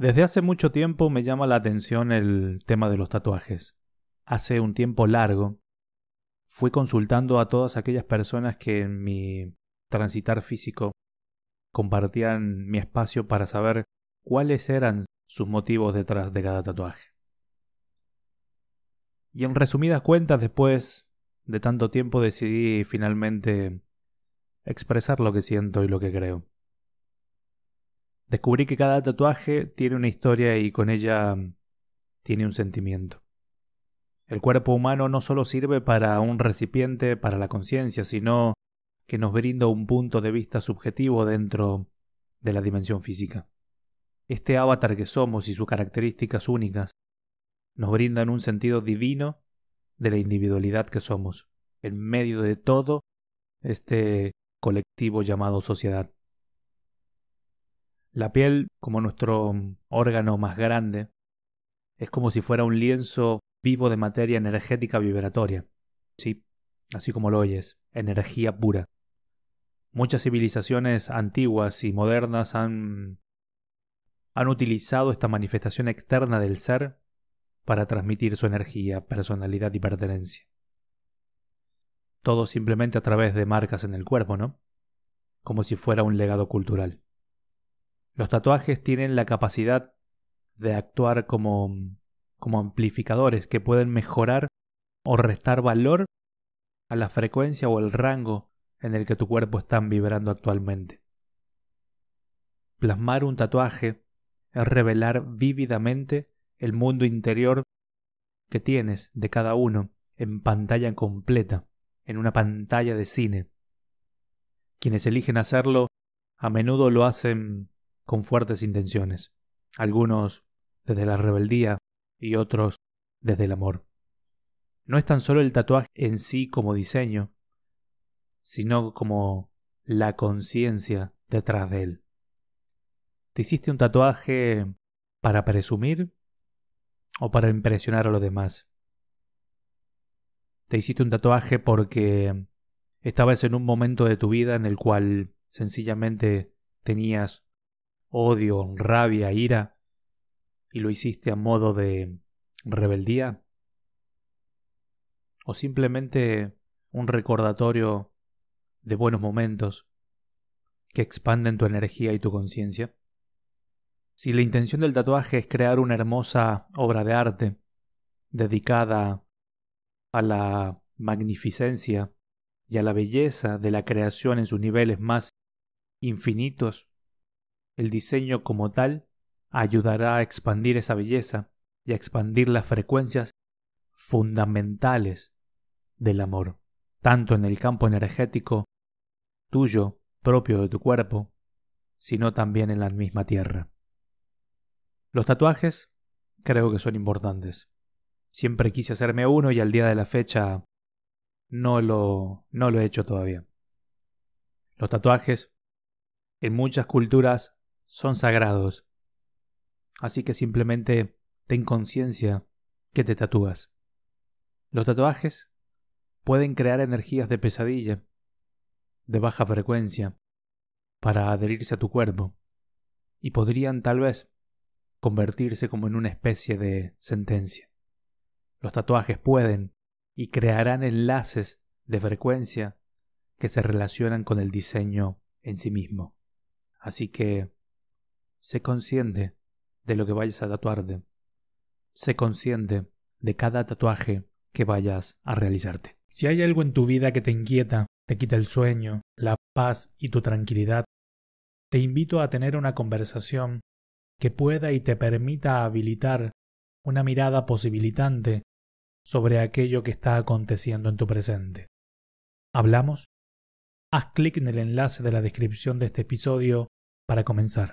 Desde hace mucho tiempo me llama la atención el tema de los tatuajes. Hace un tiempo largo fui consultando a todas aquellas personas que en mi transitar físico compartían mi espacio para saber cuáles eran sus motivos detrás de cada tatuaje. Y en resumidas cuentas, después de tanto tiempo decidí finalmente expresar lo que siento y lo que creo. Descubrí que cada tatuaje tiene una historia y con ella tiene un sentimiento. El cuerpo humano no solo sirve para un recipiente para la conciencia, sino que nos brinda un punto de vista subjetivo dentro de la dimensión física. Este avatar que somos y sus características únicas nos brindan un sentido divino de la individualidad que somos, en medio de todo este colectivo llamado sociedad. La piel, como nuestro órgano más grande, es como si fuera un lienzo vivo de materia energética vibratoria. Sí, así como lo oyes, energía pura. Muchas civilizaciones antiguas y modernas han, han utilizado esta manifestación externa del ser para transmitir su energía, personalidad y pertenencia. Todo simplemente a través de marcas en el cuerpo, ¿no? Como si fuera un legado cultural. Los tatuajes tienen la capacidad de actuar como, como amplificadores que pueden mejorar o restar valor a la frecuencia o el rango en el que tu cuerpo está vibrando actualmente. Plasmar un tatuaje es revelar vívidamente el mundo interior que tienes de cada uno en pantalla completa, en una pantalla de cine. Quienes eligen hacerlo a menudo lo hacen con fuertes intenciones, algunos desde la rebeldía y otros desde el amor. No es tan solo el tatuaje en sí como diseño, sino como la conciencia detrás de él. ¿Te hiciste un tatuaje para presumir o para impresionar a los demás? ¿Te hiciste un tatuaje porque estabas en un momento de tu vida en el cual sencillamente tenías odio, rabia, ira, y lo hiciste a modo de rebeldía? ¿O simplemente un recordatorio de buenos momentos que expanden tu energía y tu conciencia? Si la intención del tatuaje es crear una hermosa obra de arte dedicada a la magnificencia y a la belleza de la creación en sus niveles más infinitos, el diseño como tal ayudará a expandir esa belleza y a expandir las frecuencias fundamentales del amor, tanto en el campo energético tuyo, propio de tu cuerpo, sino también en la misma tierra. Los tatuajes creo que son importantes. Siempre quise hacerme uno y al día de la fecha no lo, no lo he hecho todavía. Los tatuajes en muchas culturas son sagrados. Así que simplemente ten conciencia que te tatúas. Los tatuajes pueden crear energías de pesadilla, de baja frecuencia, para adherirse a tu cuerpo, y podrían tal vez convertirse como en una especie de sentencia. Los tatuajes pueden y crearán enlaces de frecuencia que se relacionan con el diseño en sí mismo. Así que Sé consciente de lo que vayas a tatuarte. Sé consciente de cada tatuaje que vayas a realizarte. Si hay algo en tu vida que te inquieta, te quita el sueño, la paz y tu tranquilidad, te invito a tener una conversación que pueda y te permita habilitar una mirada posibilitante sobre aquello que está aconteciendo en tu presente. ¿Hablamos? Haz clic en el enlace de la descripción de este episodio para comenzar.